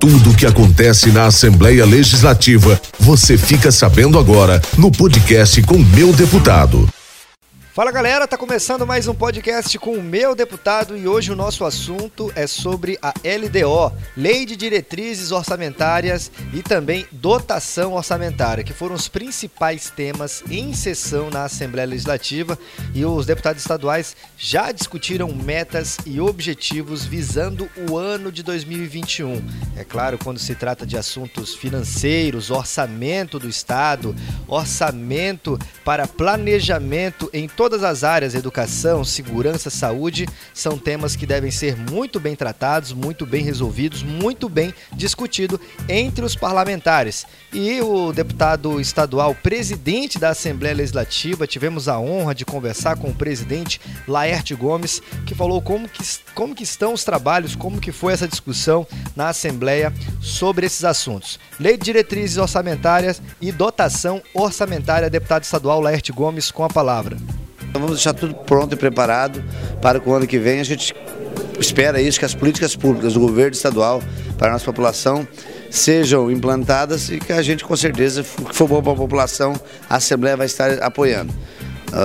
Tudo o que acontece na Assembleia Legislativa, você fica sabendo agora no podcast com meu deputado. Fala galera, tá começando mais um podcast com o meu deputado e hoje o nosso assunto é sobre a LDO, Lei de Diretrizes Orçamentárias e também dotação orçamentária, que foram os principais temas em sessão na Assembleia Legislativa e os deputados estaduais já discutiram metas e objetivos visando o ano de 2021. É claro, quando se trata de assuntos financeiros, orçamento do Estado, orçamento para planejamento em todas as áreas, educação, segurança, saúde, são temas que devem ser muito bem tratados, muito bem resolvidos, muito bem discutido entre os parlamentares. E o deputado estadual, presidente da Assembleia Legislativa, tivemos a honra de conversar com o presidente Laerte Gomes, que falou como que, como que estão os trabalhos, como que foi essa discussão na Assembleia sobre esses assuntos. Lei de diretrizes orçamentárias e dotação orçamentária, deputado estadual Laerte Gomes, com a palavra. Então vamos deixar tudo pronto e preparado para que o ano que vem a gente espera isso, que as políticas públicas do governo estadual para a nossa população sejam implantadas e que a gente com certeza, que for bom para a população, a Assembleia vai estar apoiando.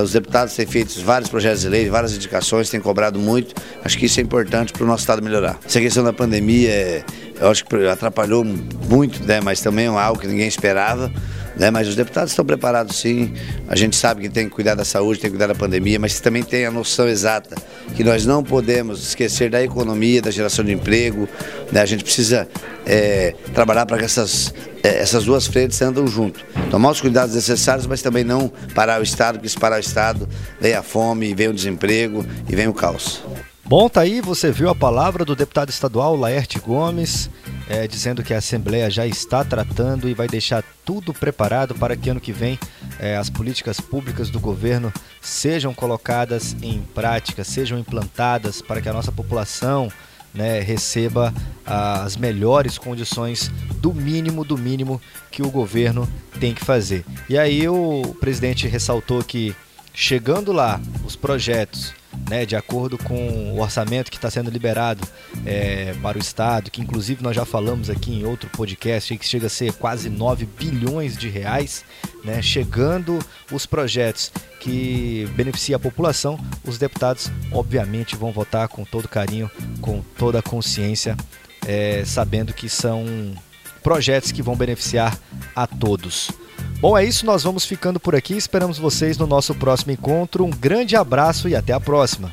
Os deputados têm feito vários projetos de lei, várias indicações, têm cobrado muito. Acho que isso é importante para o nosso Estado melhorar. Essa questão da pandemia, é, eu acho que atrapalhou muito, né, mas também é algo que ninguém esperava. Né? Mas os deputados estão preparados sim. A gente sabe que tem que cuidar da saúde, tem que cuidar da pandemia, mas também tem a noção exata que nós não podemos esquecer da economia, da geração de emprego. Né? A gente precisa é, trabalhar para que essas, é, essas duas frentes andam junto. Tomar os cuidados necessários, mas também não parar o Estado, porque se parar o Estado, vem a fome, vem o desemprego e vem o caos. Bom, tá aí, você viu a palavra do deputado estadual Laerte Gomes, é, dizendo que a Assembleia já está tratando e vai deixar tudo preparado para que ano que vem é, as políticas públicas do governo sejam colocadas em prática, sejam implantadas para que a nossa população né, receba as melhores condições do mínimo do mínimo que o governo tem que fazer. E aí o presidente ressaltou que chegando lá os projetos né, de acordo com o orçamento que está sendo liberado é, para o Estado, que inclusive nós já falamos aqui em outro podcast, que chega a ser quase 9 bilhões de reais, né, chegando os projetos que beneficiam a população, os deputados obviamente vão votar com todo carinho, com toda a consciência, é, sabendo que são projetos que vão beneficiar a todos. Bom, é isso, nós vamos ficando por aqui. Esperamos vocês no nosso próximo encontro. Um grande abraço e até a próxima.